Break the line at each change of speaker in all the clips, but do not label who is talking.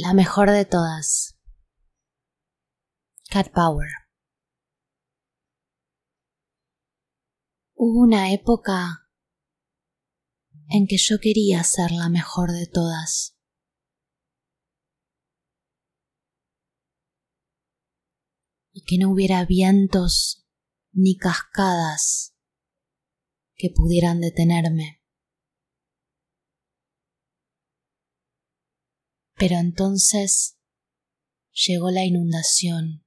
La mejor de todas. Cat Power. Hubo una época en que yo quería ser la mejor de todas. Y que no hubiera vientos ni cascadas que pudieran detenerme. Pero entonces llegó la inundación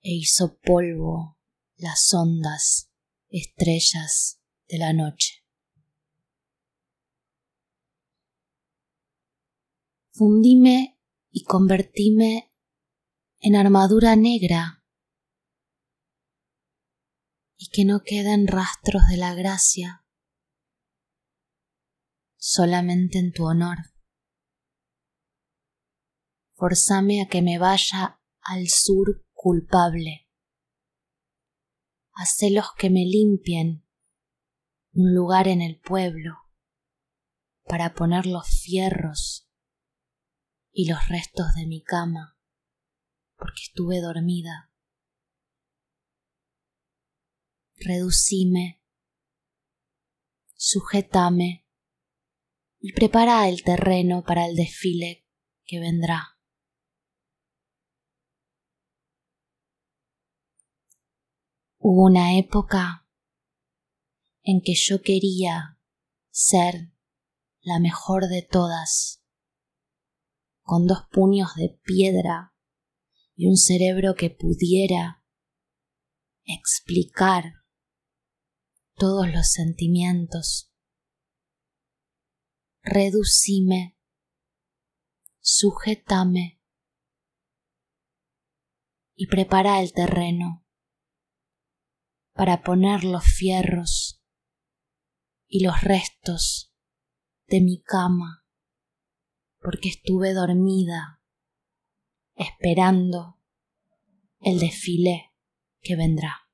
e hizo polvo las ondas, estrellas de la noche. Fundíme y convertíme en armadura negra y que no queden rastros de la gracia, solamente en tu honor forzame a que me vaya al sur culpable. Hacelos que me limpien un lugar en el pueblo para poner los fierros y los restos de mi cama, porque estuve dormida. Reducime, sujetame y prepara el terreno para el desfile que vendrá. Hubo una época en que yo quería ser la mejor de todas, con dos puños de piedra y un cerebro que pudiera explicar todos los sentimientos. Reducime, sujetame y prepara el terreno para poner los fierros y los restos de mi cama, porque estuve dormida esperando el desfile que vendrá.